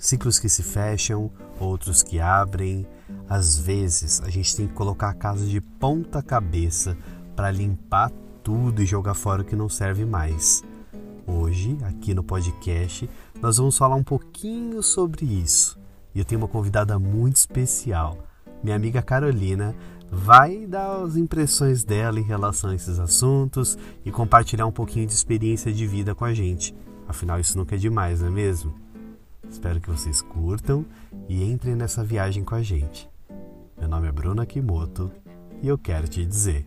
Ciclos que se fecham, outros que abrem. Às vezes a gente tem que colocar a casa de ponta cabeça para limpar tudo e jogar fora o que não serve mais. Hoje, aqui no podcast, nós vamos falar um pouquinho sobre isso. E eu tenho uma convidada muito especial. Minha amiga Carolina vai dar as impressões dela em relação a esses assuntos e compartilhar um pouquinho de experiência de vida com a gente. Afinal, isso nunca é demais, não é mesmo? Espero que vocês curtam e entrem nessa viagem com a gente. Meu nome é Bruno Akimoto e eu quero te dizer.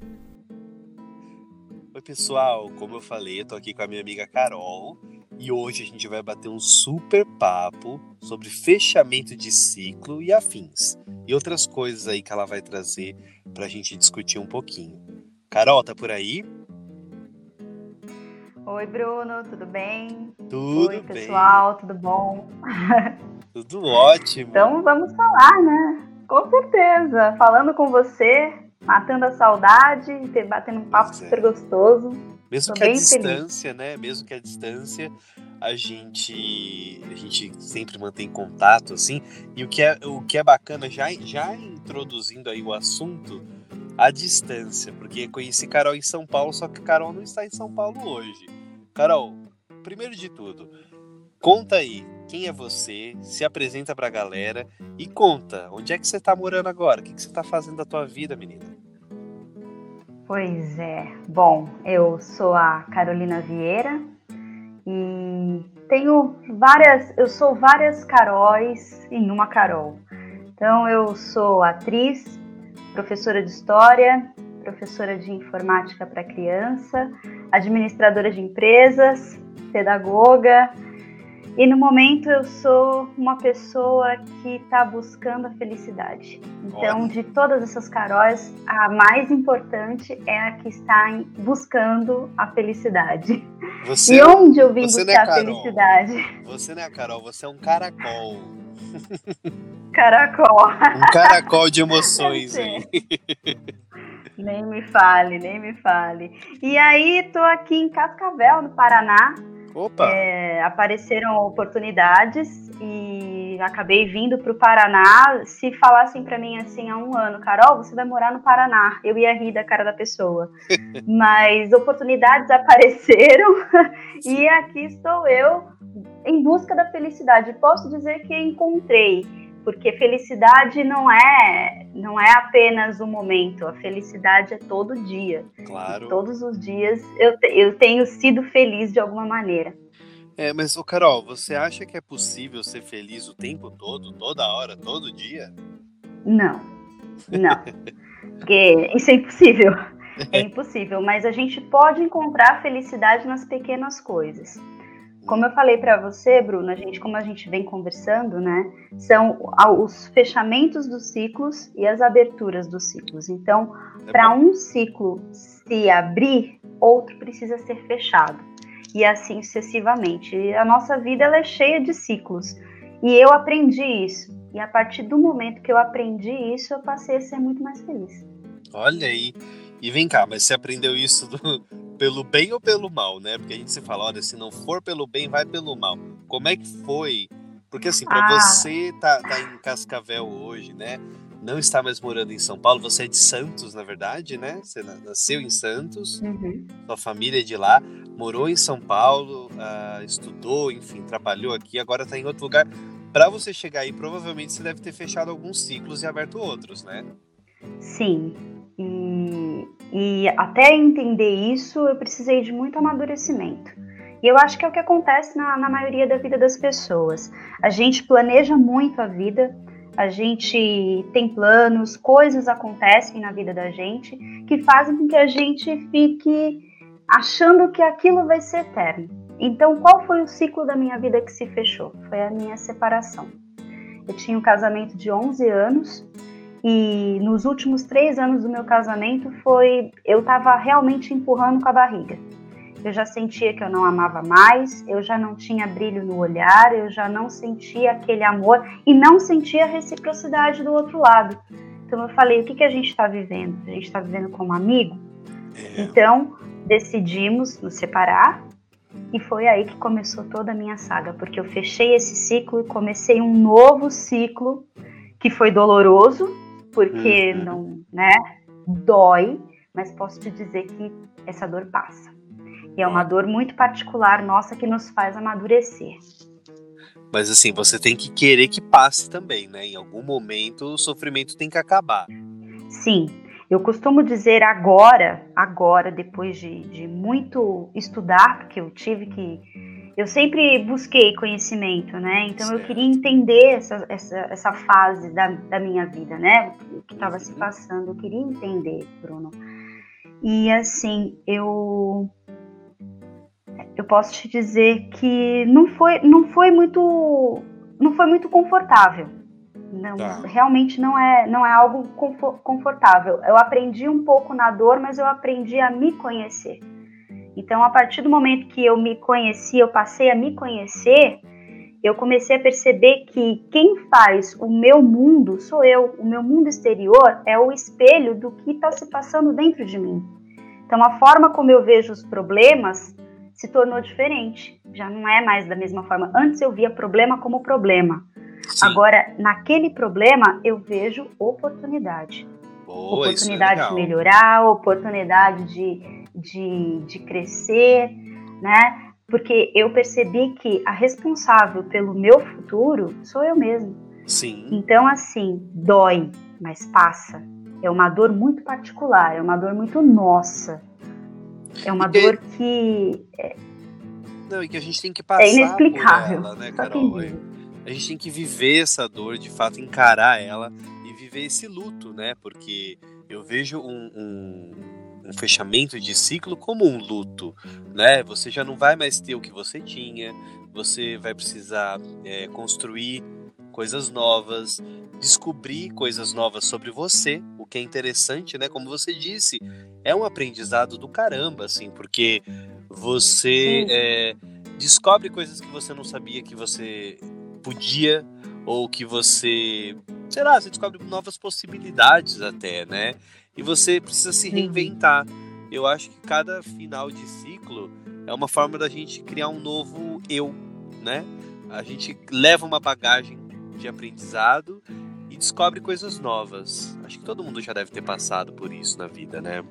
Oi, pessoal, como eu falei, eu tô aqui com a minha amiga Carol e hoje a gente vai bater um super papo sobre fechamento de ciclo e afins e outras coisas aí que ela vai trazer pra gente discutir um pouquinho. Carol, tá por aí? Oi, Bruno, tudo bem? Tudo Oi, bem. pessoal, tudo bom? Tudo ótimo. Então vamos falar, né? Com certeza. Falando com você, matando a saudade, batendo um papo é. super gostoso. Mesmo Tô que a bem feliz. distância, né? Mesmo que a distância, a gente a gente sempre mantém contato assim. E o que é o que é bacana já já introduzindo aí o assunto, a distância, porque conheci Carol em São Paulo, só que Carol não está em São Paulo hoje. Carol, primeiro de tudo, conta aí quem é você, se apresenta pra galera e conta onde é que você tá morando agora, o que, que você tá fazendo da tua vida, menina. Pois é. Bom, eu sou a Carolina Vieira e tenho várias. Eu sou várias Caróis em uma Carol. Então, eu sou atriz, professora de história, professora de informática para criança, administradora de empresas, pedagoga. E no momento eu sou uma pessoa que está buscando a felicidade. Então, de todas essas Caróis, a mais importante é a que está buscando a felicidade. Você e onde eu vim é buscar a Carol. felicidade? Você não é a Carol, você é um caracol. Caracol. Um caracol de emoções Eu aí. Nem me fale, nem me fale. E aí, tô aqui em Cascavel, no Paraná. Opa! É, apareceram oportunidades e acabei vindo para o Paraná. Se falassem para mim assim há um ano, Carol, você vai morar no Paraná, eu ia rir da cara da pessoa. Mas oportunidades apareceram e aqui estou eu em busca da felicidade. Posso dizer que encontrei, porque felicidade não é não é apenas o momento, a felicidade é todo dia. Claro. Todos os dias eu, te- eu tenho sido feliz de alguma maneira. É, mas, ô Carol, você acha que é possível ser feliz o tempo todo, toda hora, todo dia? Não, não. Porque isso é impossível. É impossível, mas a gente pode encontrar felicidade nas pequenas coisas. Como eu falei para você, Bruno, a gente, como a gente vem conversando, né, são os fechamentos dos ciclos e as aberturas dos ciclos. Então, É para um ciclo se abrir, outro precisa ser fechado. E assim sucessivamente. E a nossa vida ela é cheia de ciclos. E eu aprendi isso. E a partir do momento que eu aprendi isso, eu passei a ser muito mais feliz. Olha aí. E vem cá, mas você aprendeu isso do- pelo bem ou pelo mal, né? Porque a gente se fala, olha, se não for pelo bem, vai pelo mal. Como é que foi? Porque assim, pra Ah. você tá, tá em Cascavel hoje, né? Não está mais morando em São Paulo, você é de Santos, na verdade, né? Você na- nasceu em Santos, sua família é de lá, morou em São Paulo, ah, estudou, enfim, trabalhou aqui, agora tá em outro lugar. Pra você chegar aí, provavelmente você deve ter fechado alguns ciclos e aberto outros, né? Sim. E, e até entender isso, eu precisei de muito amadurecimento. E eu acho que é o que acontece na, na maioria da vida das pessoas. A gente planeja muito a vida, a gente tem planos, coisas acontecem na vida da gente que fazem com que a gente fique achando que aquilo vai ser eterno. Então, qual foi o ciclo da minha vida que se fechou? Foi a minha separação. Eu tinha um casamento de 11 anos e nos últimos três anos do meu casamento foi eu estava realmente empurrando com a barriga. Eu já sentia que eu não amava mais, eu já não tinha brilho no olhar, eu já não sentia aquele amor e não sentia a reciprocidade do outro lado. Então eu falei, o que, que a gente está vivendo? A gente está vivendo como amigo? É. Então decidimos nos separar E foi aí que começou toda a minha saga, porque eu fechei esse ciclo e comecei um novo ciclo que foi doloroso, porque uhum. não, né, dói, mas posso te dizer que essa dor passa. E é uma dor muito particular nossa que nos faz amadurecer. Mas assim, você tem que querer que passe também, né? Em algum momento o sofrimento tem que acabar. Sim, eu costumo dizer agora, agora, depois de, de muito estudar, porque eu tive que. Eu sempre busquei conhecimento, né? Então certo. eu queria entender essa, essa, essa fase da, da minha vida, né? O que estava se passando, eu queria entender, Bruno. E assim, eu eu posso te dizer que não foi, não foi muito, não foi muito confortável. Não, tá. realmente não é, não é algo confortável. Eu aprendi um pouco na dor, mas eu aprendi a me conhecer. Então, a partir do momento que eu me conheci, eu passei a me conhecer, eu comecei a perceber que quem faz o meu mundo sou eu. O meu mundo exterior é o espelho do que está se passando dentro de mim. Então, a forma como eu vejo os problemas se tornou diferente. Já não é mais da mesma forma. Antes eu via problema como problema. Sim. Agora, naquele problema, eu vejo oportunidade. Boa, é oportunidade é de melhorar, oportunidade de, de, de crescer, né? Porque eu percebi que a responsável pelo meu futuro sou eu mesmo. Sim. Então, assim, dói, mas passa. É uma dor muito particular, é uma dor muito nossa. É uma e dor que. É... Não, e que a gente tem que passar. É inexplicável. Ela, né, Carol? A gente tem que viver essa dor, de fato, encarar ela e viver esse luto, né? Porque eu vejo um, um, um fechamento de ciclo como um luto, né? Você já não vai mais ter o que você tinha, você vai precisar é, construir coisas novas, descobrir coisas novas sobre você, o que é interessante, né? Como você disse, é um aprendizado do caramba, assim, porque você é, descobre coisas que você não sabia que você podia ou que você, sei lá, você descobre novas possibilidades até, né? E você precisa se reinventar. Eu acho que cada final de ciclo é uma forma da gente criar um novo eu, né? A gente leva uma bagagem de aprendizado e descobre coisas novas. Acho que todo mundo já deve ter passado por isso na vida, né?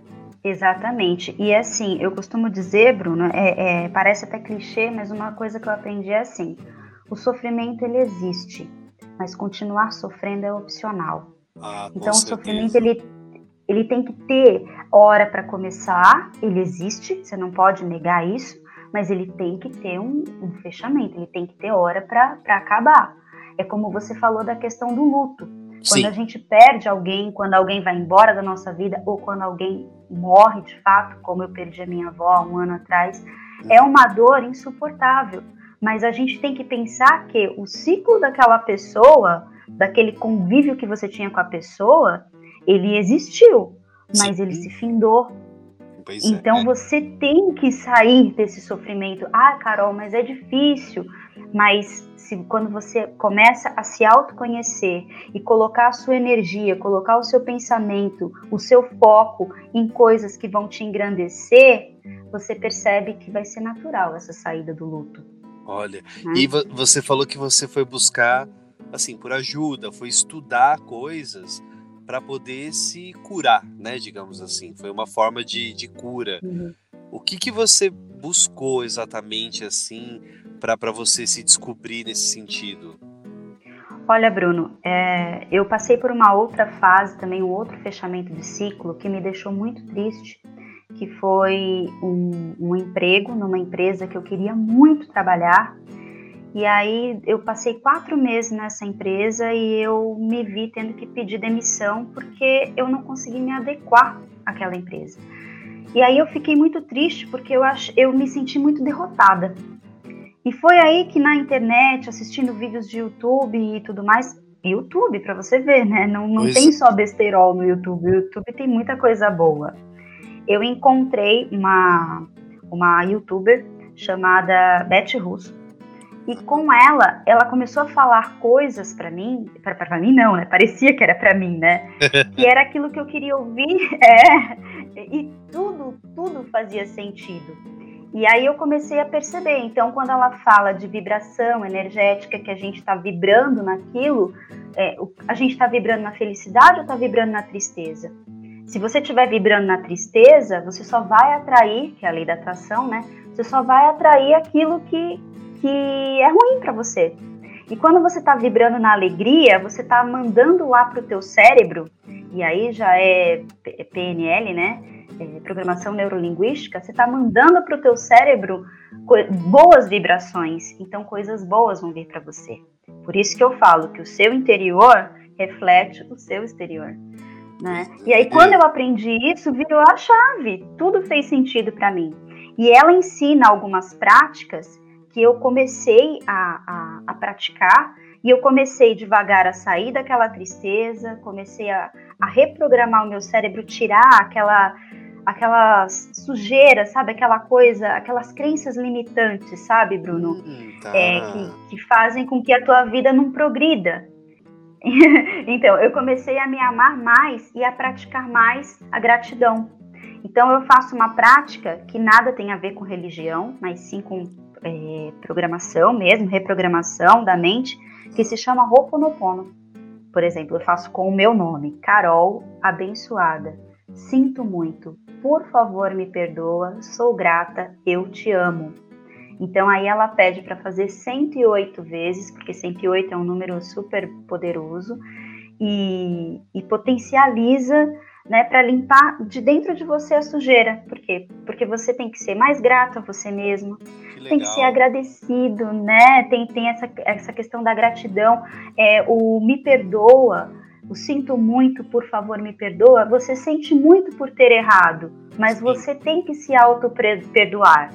Exatamente. E assim, eu costumo dizer, Bruno, é, é, parece até clichê, mas uma coisa que eu aprendi é assim: o sofrimento ele existe, mas continuar sofrendo é opcional. Ah, então o sofrimento ele, ele tem que ter hora para começar, ele existe, você não pode negar isso, mas ele tem que ter um, um fechamento, ele tem que ter hora para acabar. É como você falou da questão do luto. Quando Sim. a gente perde alguém, quando alguém vai embora da nossa vida, ou quando alguém morre de fato, como eu perdi a minha avó há um ano atrás, é uma dor insuportável. Mas a gente tem que pensar que o ciclo daquela pessoa, daquele convívio que você tinha com a pessoa, ele existiu, mas Sim. ele se findou. Pois é, então é. você tem que sair desse sofrimento. Ah, Carol, mas é difícil. Mas se, quando você começa a se autoconhecer e colocar a sua energia, colocar o seu pensamento, o seu foco em coisas que vão te engrandecer, você percebe que vai ser natural essa saída do luto. Olha, né? e você falou que você foi buscar, assim, por ajuda, foi estudar coisas para poder se curar, né, digamos assim. Foi uma forma de, de cura. Uhum. O que, que você buscou exatamente, assim, para você se descobrir nesse sentido? Olha, Bruno, é, eu passei por uma outra fase, também um outro fechamento de ciclo que me deixou muito triste, que foi um, um emprego numa empresa que eu queria muito trabalhar. E aí eu passei quatro meses nessa empresa e eu me vi tendo que pedir demissão porque eu não consegui me adequar àquela empresa. E aí eu fiquei muito triste porque eu, ach, eu me senti muito derrotada. E foi aí que na internet, assistindo vídeos de YouTube e tudo mais, YouTube para você ver, né? Não, não tem só besterol no YouTube, o YouTube tem muita coisa boa. Eu encontrei uma, uma youtuber chamada Beth Russo, e com ela, ela começou a falar coisas para mim, para mim não, né? Parecia que era para mim, né? que era aquilo que eu queria ouvir, é, e tudo, tudo fazia sentido. E aí eu comecei a perceber. Então, quando ela fala de vibração energética, que a gente está vibrando naquilo, é, a gente está vibrando na felicidade ou está vibrando na tristeza? Se você estiver vibrando na tristeza, você só vai atrair, que é a lei da atração, né? Você só vai atrair aquilo que, que é ruim para você. E quando você está vibrando na alegria, você está mandando lá para o teu cérebro, e aí já é PNL, né? É, programação neurolinguística, você está mandando para o teu cérebro boas vibrações, então coisas boas vão vir para você. Por isso que eu falo que o seu interior reflete o seu exterior. Né? E aí, quando eu aprendi isso, virou a chave, tudo fez sentido para mim. E ela ensina algumas práticas que eu comecei a, a, a, praticar e eu comecei devagar a sair daquela tristeza, comecei a, a reprogramar o meu cérebro, tirar aquela aquelas sujeiras, sabe? Aquela coisa, aquelas crenças limitantes, sabe, Bruno? Hum, tá. é, que, que fazem com que a tua vida não progrida. então, eu comecei a me amar mais e a praticar mais a gratidão. Então, eu faço uma prática que nada tem a ver com religião, mas sim com é, programação mesmo, reprogramação da mente, que se chama Ho'oponopono. Por exemplo, eu faço com o meu nome, Carol Abençoada. Sinto muito, por favor me perdoa, sou grata, eu te amo. Então aí ela pede para fazer 108 vezes, porque 108 é um número super poderoso e, e potencializa né, para limpar de dentro de você a sujeira. Por quê? Porque você tem que ser mais grato a você mesmo, tem que ser agradecido, né? Tem, tem essa, essa questão da gratidão, é, o me perdoa, o sinto muito, por favor, me perdoa. Você sente muito por ter errado, mas Sim. você tem que se auto-perdoar.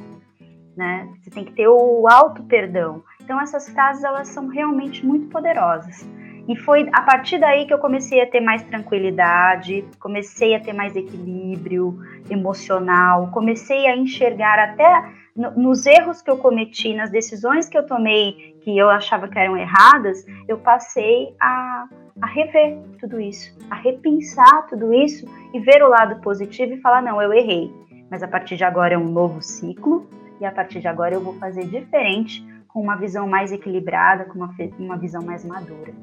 Né? Você tem que ter o auto-perdão. Então, essas frases elas são realmente muito poderosas. E foi a partir daí que eu comecei a ter mais tranquilidade, comecei a ter mais equilíbrio emocional, comecei a enxergar até nos erros que eu cometi, nas decisões que eu tomei que eu achava que eram erradas, eu passei a, a rever tudo isso, a repensar tudo isso e ver o lado positivo e falar: não, eu errei, mas a partir de agora é um novo ciclo e a partir de agora eu vou fazer diferente, com uma visão mais equilibrada, com uma, uma visão mais madura.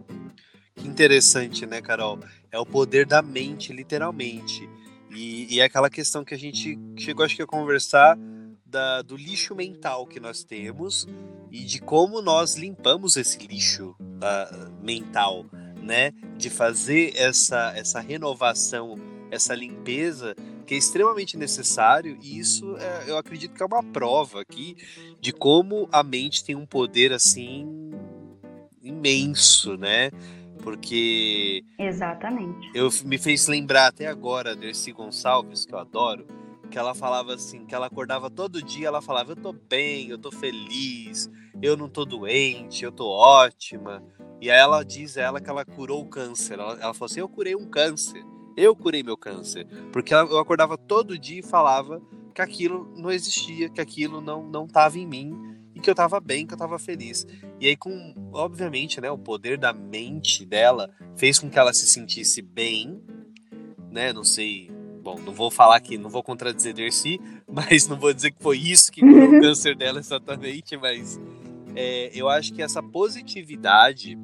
Que interessante, né, Carol? É o poder da mente, literalmente. E, e é aquela questão que a gente chegou, acho que, a conversar da, do lixo mental que nós temos e de como nós limpamos esse lixo uh, mental, né? De fazer essa, essa renovação, essa limpeza que é extremamente necessário e isso é, eu acredito que é uma prova aqui de como a mente tem um poder assim imenso, né? Porque. Exatamente. Eu me fez lembrar até agora Dercy Gonçalves, que eu adoro, que ela falava assim, que ela acordava todo dia, ela falava, eu tô bem, eu tô feliz, eu não tô doente, eu tô ótima. E aí ela diz ela que ela curou o câncer. Ela, ela falou assim, eu curei um câncer. Eu curei meu câncer. Porque eu acordava todo dia e falava que aquilo não existia, que aquilo não não estava em mim e que eu estava bem, que eu estava feliz. E aí com, obviamente, né, o poder da mente dela fez com que ela se sentisse bem, né, não sei, bom, não vou falar aqui, não vou contradizer Dercy, mas não vou dizer que foi isso que curou o câncer dela exatamente, mas é, eu acho que essa positividade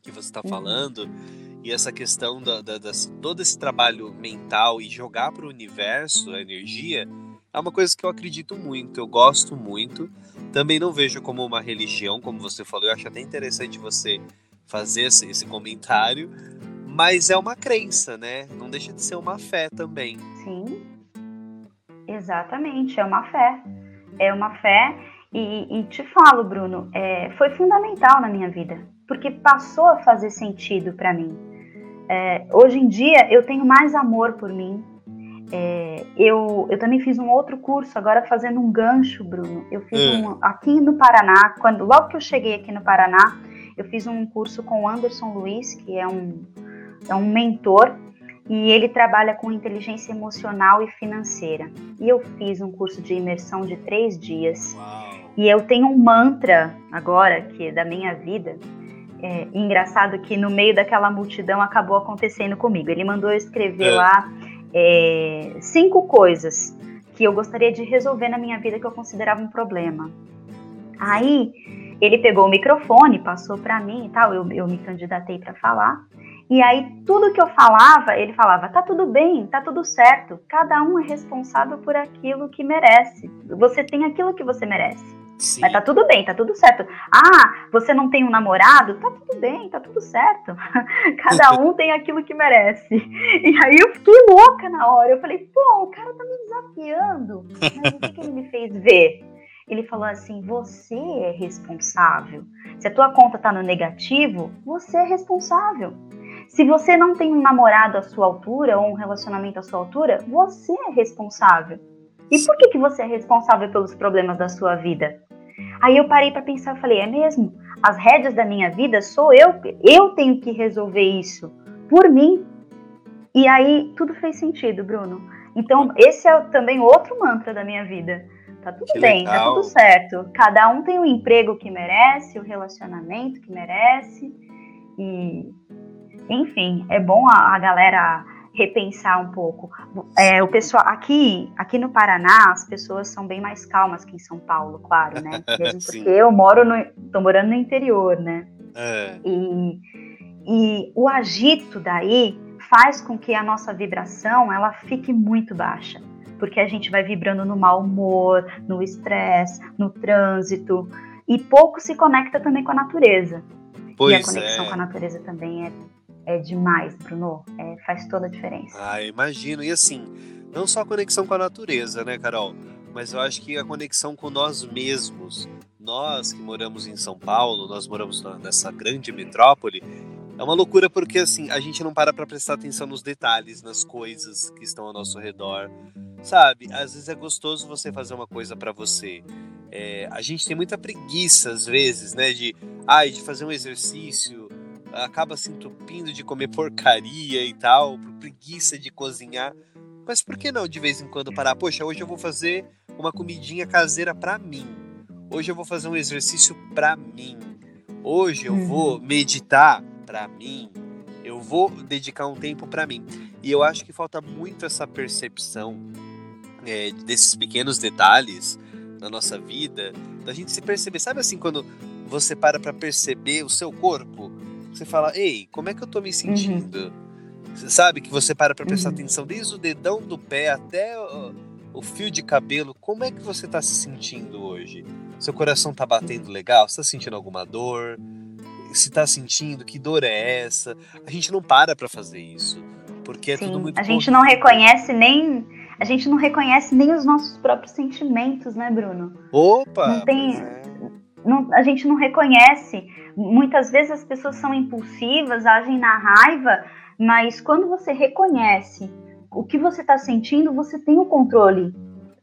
que você está falando e essa questão da, da, da, todo esse trabalho mental e jogar para o universo a energia é uma coisa que eu acredito muito, eu gosto muito. Também não vejo como uma religião, como você falou. Eu acho até interessante você fazer esse, esse comentário, mas é uma crença, né? Não deixa de ser uma fé também. Sim, exatamente, é uma fé. É uma fé e, e te falo, Bruno, é, foi fundamental na minha vida, porque passou a fazer sentido para mim. É, hoje em dia eu tenho mais amor por mim, é, eu, eu também fiz um outro curso, agora fazendo um gancho, Bruno. Eu fiz hum. um aqui no Paraná, quando logo que eu cheguei aqui no Paraná, eu fiz um curso com o Anderson Luiz, que é um, é um mentor, e ele trabalha com inteligência emocional e financeira. E eu fiz um curso de imersão de três dias. Uau. E eu tenho um mantra agora, que é da minha vida. É, engraçado que no meio daquela multidão acabou acontecendo comigo. Ele mandou eu escrever é. lá é, cinco coisas que eu gostaria de resolver na minha vida que eu considerava um problema. Aí ele pegou o microfone, passou para mim e tal, eu, eu me candidatei para falar. E aí tudo que eu falava, ele falava: "Tá tudo bem, tá tudo certo. Cada um é responsável por aquilo que merece. Você tem aquilo que você merece." Sim. Mas tá tudo bem, tá tudo certo. Ah, você não tem um namorado? Tá tudo bem, tá tudo certo. Cada um tem aquilo que merece. E aí eu fiquei louca na hora. Eu falei, pô, o cara tá me desafiando. Mas o que, que ele me fez ver? Ele falou assim: você é responsável. Se a tua conta tá no negativo, você é responsável. Se você não tem um namorado à sua altura ou um relacionamento à sua altura, você é responsável. E por que, que você é responsável pelos problemas da sua vida? Aí eu parei para pensar e falei: é mesmo? As rédeas da minha vida sou eu, eu tenho que resolver isso por mim. E aí tudo fez sentido, Bruno. Então, esse é também outro mantra da minha vida. Tá tudo que bem, legal. tá tudo certo. Cada um tem o emprego que merece, o relacionamento que merece. E, enfim, é bom a, a galera repensar um pouco. É, o pessoal aqui, aqui no Paraná, as pessoas são bem mais calmas que em São Paulo, claro, né? Mesmo porque eu moro no, tô morando no interior, né? É. E, e o agito daí faz com que a nossa vibração ela fique muito baixa, porque a gente vai vibrando no mau humor, no estresse, no trânsito e pouco se conecta também com a natureza. Pois e a conexão é. com a natureza também é é demais, Bruno. É, faz toda a diferença. Ah, imagino. E assim, não só a conexão com a natureza, né, Carol? Mas eu acho que a conexão com nós mesmos. Nós que moramos em São Paulo, nós moramos nessa grande metrópole, é uma loucura porque assim, a gente não para para prestar atenção nos detalhes, nas coisas que estão ao nosso redor. Sabe? Às vezes é gostoso você fazer uma coisa para você. É, a gente tem muita preguiça às vezes, né, de, ai, de fazer um exercício, acaba se entupindo de comer porcaria e tal, por preguiça de cozinhar. Mas por que não de vez em quando parar? Poxa, hoje eu vou fazer uma comidinha caseira para mim. Hoje eu vou fazer um exercício para mim. Hoje eu vou uhum. meditar para mim. Eu vou dedicar um tempo para mim. E eu acho que falta muito essa percepção é, desses pequenos detalhes na nossa vida, da gente se perceber. Sabe assim, quando você para para perceber o seu corpo? Você fala, ei, como é que eu tô me sentindo? Uhum. Sabe que você para pra prestar uhum. atenção desde o dedão do pé até o, o, fio de cabelo. Como é que você tá se sentindo hoje? Seu coração tá batendo legal? Você tá sentindo alguma dor? Se tá sentindo, que dor é essa? A gente não para pra fazer isso. Porque é Sim, tudo muito. A gente não reconhece nem. A gente não reconhece nem os nossos próprios sentimentos, né, Bruno? Opa! Não tem. É. Não, a gente não reconhece Muitas vezes as pessoas são impulsivas, agem na raiva, mas quando você reconhece o que você está sentindo, você tem o controle.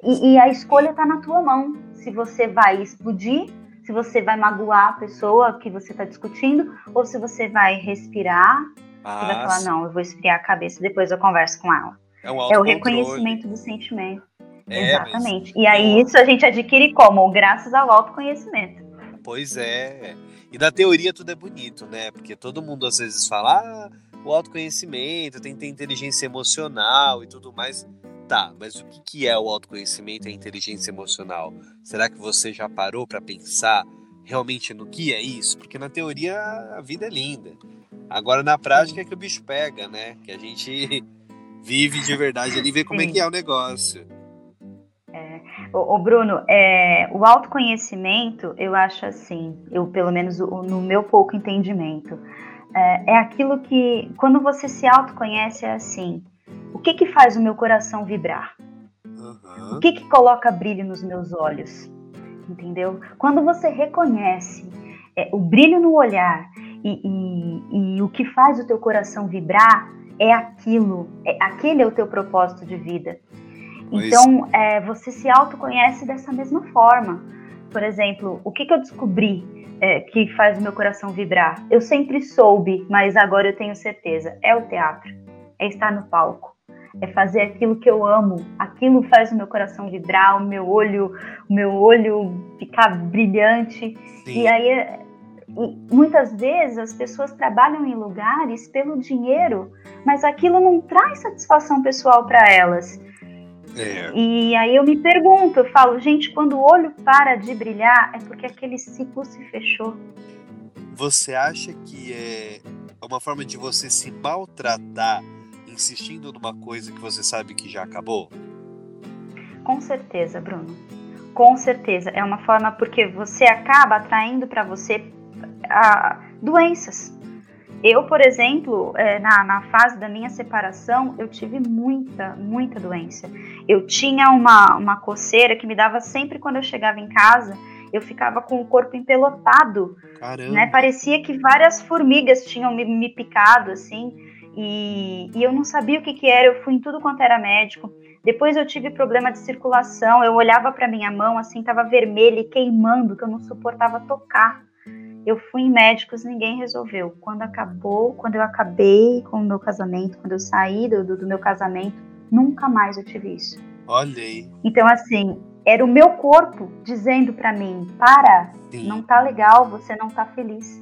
E, e a escolha está na tua mão. Se você vai explodir, se você vai magoar a pessoa que você está discutindo, ou se você vai respirar ah, e vai falar, não, eu vou esfriar a cabeça e depois eu converso com ela. É, um é o reconhecimento do sentimento. É, Exatamente. Mas... E aí isso a gente adquire como? Graças ao autoconhecimento. Pois é. E na teoria tudo é bonito, né? Porque todo mundo às vezes fala, ah, o autoconhecimento, tem que ter inteligência emocional e tudo mais. Tá, mas o que é o autoconhecimento e a inteligência emocional? Será que você já parou para pensar realmente no que é isso? Porque na teoria a vida é linda. Agora na prática é que o bicho pega, né? Que a gente vive de verdade ali e vê como é que é o negócio. O, Bruno, é, o autoconhecimento, eu acho assim, eu pelo menos no meu pouco entendimento, é, é aquilo que, quando você se autoconhece, é assim: o que que faz o meu coração vibrar? Uhum. O que que coloca brilho nos meus olhos? Entendeu? Quando você reconhece é, o brilho no olhar e, e, e o que faz o teu coração vibrar, é aquilo, é, aquele é o teu propósito de vida. Então, é, você se autoconhece dessa mesma forma. Por exemplo, o que, que eu descobri é, que faz o meu coração vibrar? Eu sempre soube, mas agora eu tenho certeza. É o teatro. É estar no palco. É fazer aquilo que eu amo. Aquilo faz o meu coração vibrar, o meu olho, o meu olho ficar brilhante. Sim. E aí, e muitas vezes as pessoas trabalham em lugares pelo dinheiro, mas aquilo não traz satisfação pessoal para elas. É. E aí eu me pergunto, eu falo, gente, quando o olho para de brilhar, é porque aquele ciclo se fechou. Você acha que é uma forma de você se maltratar insistindo numa coisa que você sabe que já acabou? Com certeza, Bruno. Com certeza. É uma forma porque você acaba atraindo para você a, doenças. Eu, por exemplo, é, na, na, fase da minha separação, eu tive muita, muita doença. Eu tinha uma, uma coceira que me dava sempre quando eu chegava em casa, eu ficava com o corpo empelotado. Caramba. Né? Parecia que várias formigas tinham me, me picado, assim, e, e, eu não sabia o que, que era, eu fui em tudo quanto era médico. Depois eu tive problema de circulação, eu olhava para minha mão, assim, tava vermelha e queimando, que eu não suportava tocar. Eu fui em médicos, ninguém resolveu. Quando acabou, quando eu acabei com o meu casamento, quando eu saí do, do meu casamento, nunca mais eu tive isso. Olha aí. Então, assim, era o meu corpo dizendo para mim: para, Sim. não tá legal, você não tá feliz.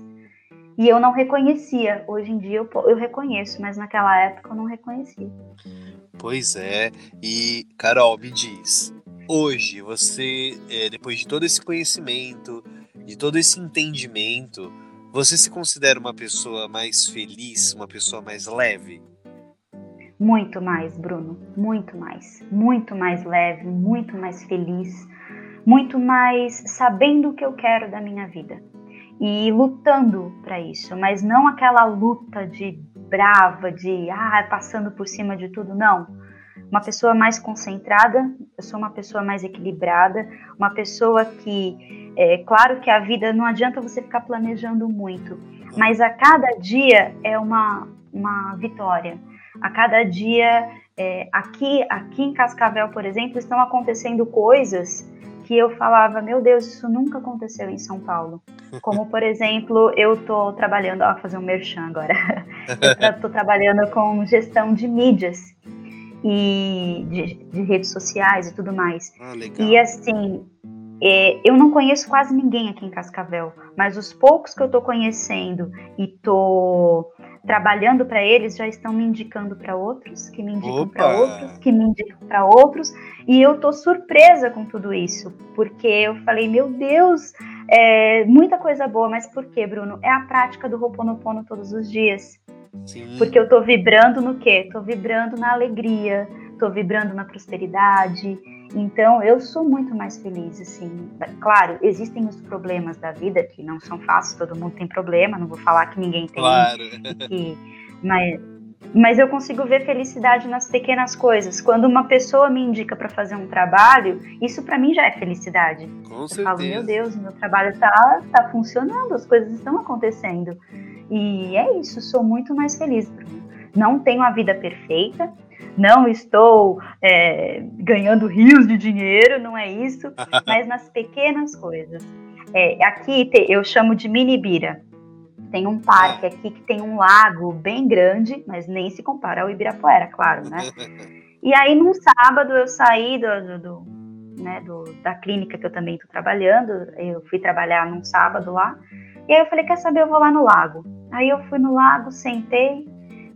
E eu não reconhecia. Hoje em dia eu, eu reconheço, mas naquela época eu não reconhecia. Pois é. E, Carol, me diz: hoje você, é, depois de todo esse conhecimento, de todo esse entendimento, você se considera uma pessoa mais feliz, uma pessoa mais leve? Muito mais, Bruno, muito mais. Muito mais leve, muito mais feliz, muito mais sabendo o que eu quero da minha vida e lutando para isso, mas não aquela luta de brava, de ah, passando por cima de tudo, não uma pessoa mais concentrada, eu sou uma pessoa mais equilibrada, uma pessoa que, é claro que a vida não adianta você ficar planejando muito, mas a cada dia é uma, uma vitória. A cada dia, é, aqui, aqui em Cascavel, por exemplo, estão acontecendo coisas que eu falava, meu Deus, isso nunca aconteceu em São Paulo. Como, por exemplo, eu estou trabalhando, ó, fazer um merchan agora. estou trabalhando com gestão de mídias e de, de redes sociais e tudo mais. Ah, e assim, é, eu não conheço quase ninguém aqui em Cascavel, mas os poucos que eu tô conhecendo e tô trabalhando para eles já estão me indicando para outros, que me indicam para outros, que me indicam para outros, e eu tô surpresa com tudo isso, porque eu falei, meu Deus, é, muita coisa boa, mas por quê, Bruno? É a prática do Ho'oponopono todos os dias. Sim. Porque eu tô vibrando no quê? Tô vibrando na alegria, tô vibrando na prosperidade. Então, eu sou muito mais feliz, assim. Claro, existem os problemas da vida que não são fáceis, todo mundo tem problema, não vou falar que ninguém tem. Claro. Que, mas, mas eu consigo ver felicidade nas pequenas coisas. Quando uma pessoa me indica para fazer um trabalho, isso para mim já é felicidade. Com eu certeza. falo, meu Deus, meu trabalho tá, tá funcionando, as coisas estão acontecendo. E é isso, sou muito mais feliz. Não tenho a vida perfeita, não estou é, ganhando rios de dinheiro, não é isso, mas nas pequenas coisas. É, aqui te, eu chamo de Minibira. Tem um parque aqui que tem um lago bem grande, mas nem se compara ao Ibirapuera, claro, né? E aí, num sábado, eu saí do, do, do, né, do da clínica que eu também estou trabalhando, eu fui trabalhar num sábado lá, e aí eu falei, quer saber, eu vou lá no lago. Aí eu fui no lago, sentei,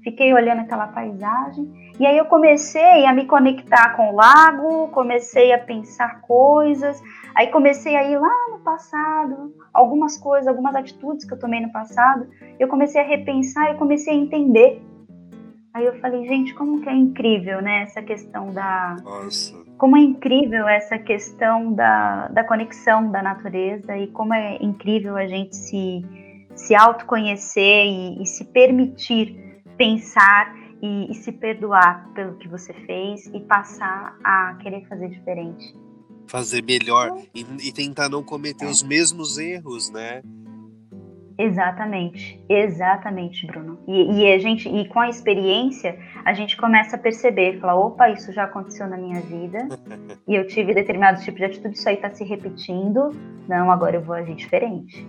fiquei olhando aquela paisagem, e aí eu comecei a me conectar com o lago, comecei a pensar coisas, aí comecei a ir lá no passado, algumas coisas, algumas atitudes que eu tomei no passado, eu comecei a repensar e comecei a entender. Aí eu falei, gente, como que é incrível, né, essa questão da... Nossa como é incrível essa questão da, da conexão da natureza e como é incrível a gente se, se autoconhecer e, e se permitir pensar e, e, se perdoar pelo que você fez e passar a querer fazer diferente. Fazer melhor e, e tentar não cometer é. os mesmos erros, né? Exatamente, exatamente, Bruno. E, e, a gente, e com a experiência, a gente começa a perceber, falar, opa, isso já aconteceu na minha vida, e eu tive determinado tipo de atitude, isso aí está se repetindo, não, agora eu vou agir diferente.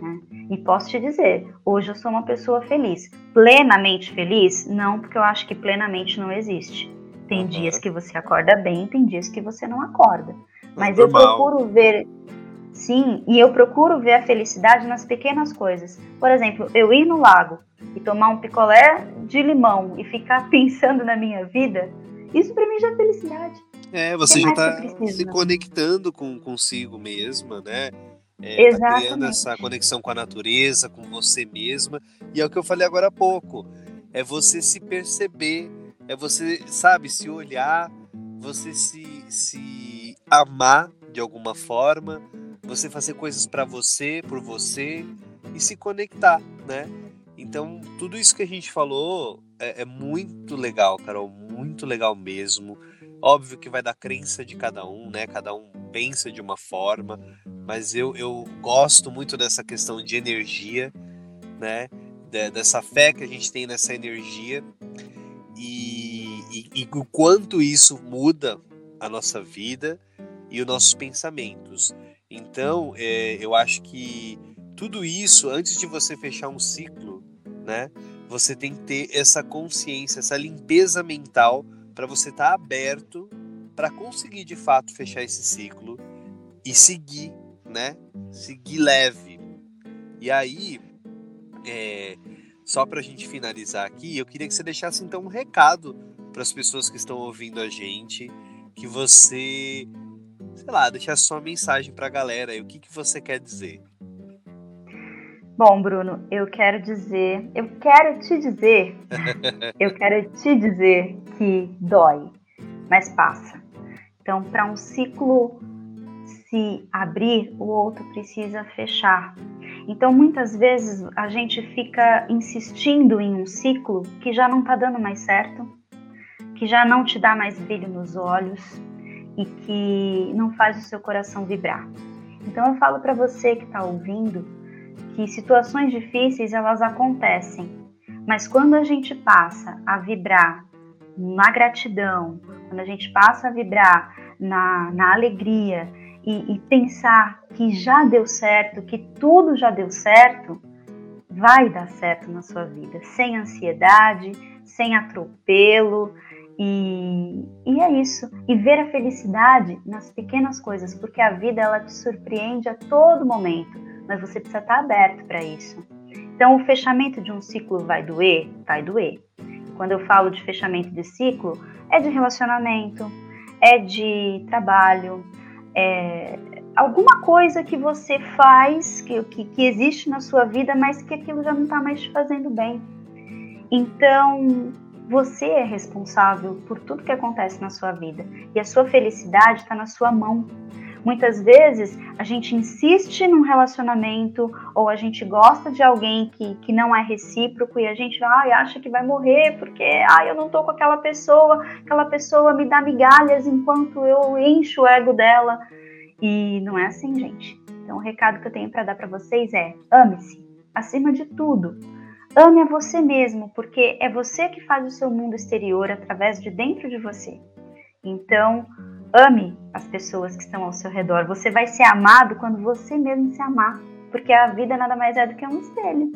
Né? E posso te dizer, hoje eu sou uma pessoa feliz. Plenamente feliz? Não, porque eu acho que plenamente não existe. Tem uhum. dias que você acorda bem, tem dias que você não acorda. Mas eu procuro ver Sim, e eu procuro ver a felicidade nas pequenas coisas. Por exemplo, eu ir no lago e tomar um picolé de limão e ficar pensando na minha vida, Isso para mim já é felicidade. É, você já está se conectando com consigo mesma, né? É, tá criando essa conexão com a natureza, com você mesma. E é o que eu falei agora há pouco. É você se perceber, é você, sabe, se olhar, você se, se amar de alguma forma, você fazer coisas para você, por você e se conectar, né? Então, tudo isso que a gente falou é, é, muito legal, Carol, muito legal mesmo. Óbvio que vai da crença de cada um, né? Cada um pensa de uma forma, mas eu, eu gosto muito dessa questão de energia, né? De, dessa fé que a gente tem nessa energia e, e, e o quanto isso muda a nossa vida e os nossos pensamentos. Então, é, eu acho que tudo isso, antes de você fechar um ciclo, né? Você tem que ter essa consciência, essa limpeza mental para você estar tá aberto para conseguir de fato fechar esse ciclo e seguir, né? Seguir leve. E aí, é, só para a gente finalizar aqui, eu queria que você deixasse então um recado para as pessoas que estão ouvindo a gente, que você, sei lá, deixasse sua mensagem para a galera. E o que, que você quer dizer? Bom, Bruno, eu quero dizer, eu quero te dizer, eu quero te dizer que dói, mas passa. Então, para um ciclo se abrir, o outro precisa fechar. Então, muitas vezes a gente fica insistindo em um ciclo que já não está dando mais certo, que já não te dá mais brilho nos olhos e que não faz o seu coração vibrar. Então, eu falo para você que está ouvindo que situações difíceis elas acontecem, mas quando a gente passa a vibrar na gratidão, quando a gente passa a vibrar na, na alegria e, e pensar que já deu certo, que tudo já deu certo, vai dar certo na sua vida, sem ansiedade, sem atropelo. E, e, é isso. E ver a felicidade nas pequenas coisas, porque a vida ela te surpreende a todo momento mas você precisa estar aberto para isso. Então, o fechamento de um ciclo vai doer? Vai doer. Quando eu falo de fechamento de ciclo, é de relacionamento, é de trabalho, é alguma coisa que você faz, que, que, que existe na sua vida, mas que aquilo já não está mais te fazendo bem. Então, você é responsável por tudo que acontece na sua vida e a sua felicidade está na sua mão. Muitas vezes a gente insiste num relacionamento ou a gente gosta de alguém que, que não é recíproco e a gente ai, acha que vai morrer porque ai, eu não tô com aquela pessoa, aquela pessoa me dá migalhas enquanto eu encho o ego dela. E não é assim, gente. Então o recado que eu tenho para dar para vocês é: ame-se, acima de tudo. Ame a você mesmo, porque é você que faz o seu mundo exterior através de dentro de você. Então, Ame as pessoas que estão ao seu redor. Você vai ser amado quando você mesmo se amar, porque a vida nada mais é do que um espelho.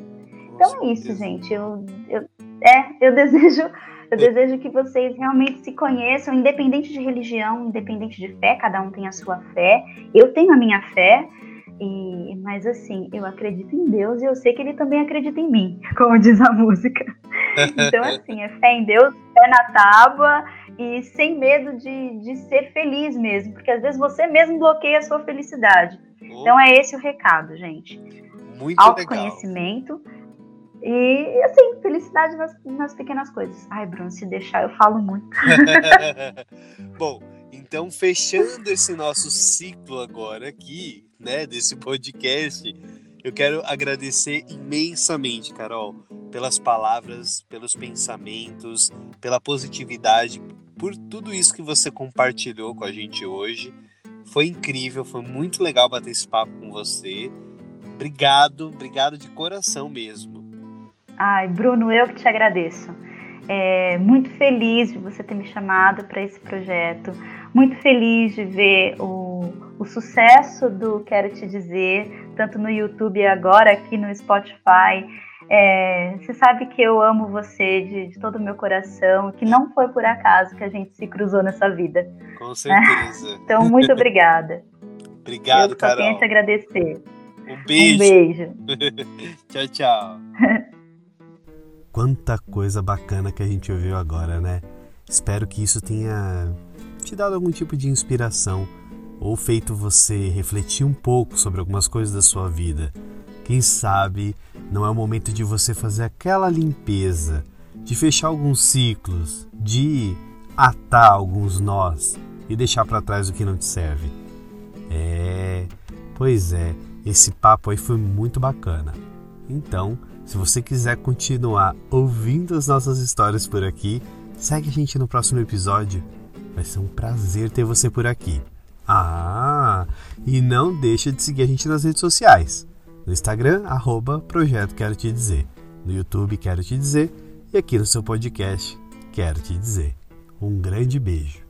Então é isso, gente. Eu, eu, é, eu desejo, eu desejo que vocês realmente se conheçam, independente de religião, independente de fé. Cada um tem a sua fé. Eu tenho a minha fé. E, mas assim, eu acredito em Deus e eu sei que Ele também acredita em mim, como diz a música. Então, assim, é fé em Deus, fé na tábua e sem medo de, de ser feliz mesmo, porque às vezes você mesmo bloqueia a sua felicidade. Oh. Então é esse o recado, gente. Muito Autoconhecimento legal. e, assim, felicidade nas, nas pequenas coisas. Ai, Bruno, se deixar eu falo muito. Bom, então fechando esse nosso ciclo agora aqui, né, desse podcast, eu quero agradecer imensamente, Carol, pelas palavras, pelos pensamentos, pela positividade, por tudo isso que você compartilhou com a gente hoje. Foi incrível, foi muito legal bater esse papo com você. Obrigado, obrigado de coração mesmo. Ai, Bruno, eu que te agradeço. É, muito feliz de você ter me chamado para esse projeto. Muito feliz de ver o, o sucesso do Quero Te Dizer, tanto no YouTube e agora aqui no Spotify. É, você sabe que eu amo você de, de, todo o meu coração, que não foi por acaso que a gente se cruzou nessa vida. Com certeza. então, muito obrigada. Obrigado, eu Carol. Eu te agradecer. Um beijo. Um beijo. tchau, tchau. Quanta coisa bacana que a gente ouviu agora, né? Espero que isso tenha te dado algum tipo de inspiração ou feito você refletir um pouco sobre algumas coisas da sua vida. Quem sabe não é o momento de você fazer aquela limpeza, de fechar alguns ciclos, de atar alguns nós e deixar para trás o que não te serve. É, pois é, esse papo aí foi muito bacana. Então, se você quiser continuar ouvindo as nossas histórias por aqui, segue a gente no próximo episódio. Vai ser um prazer ter você por aqui. Ah, e não deixa de seguir a gente nas redes sociais. No Instagram, arroba Projeto Quero Te Dizer. No YouTube, Quero Te Dizer. E aqui no seu podcast, Quero Te Dizer. Um grande beijo.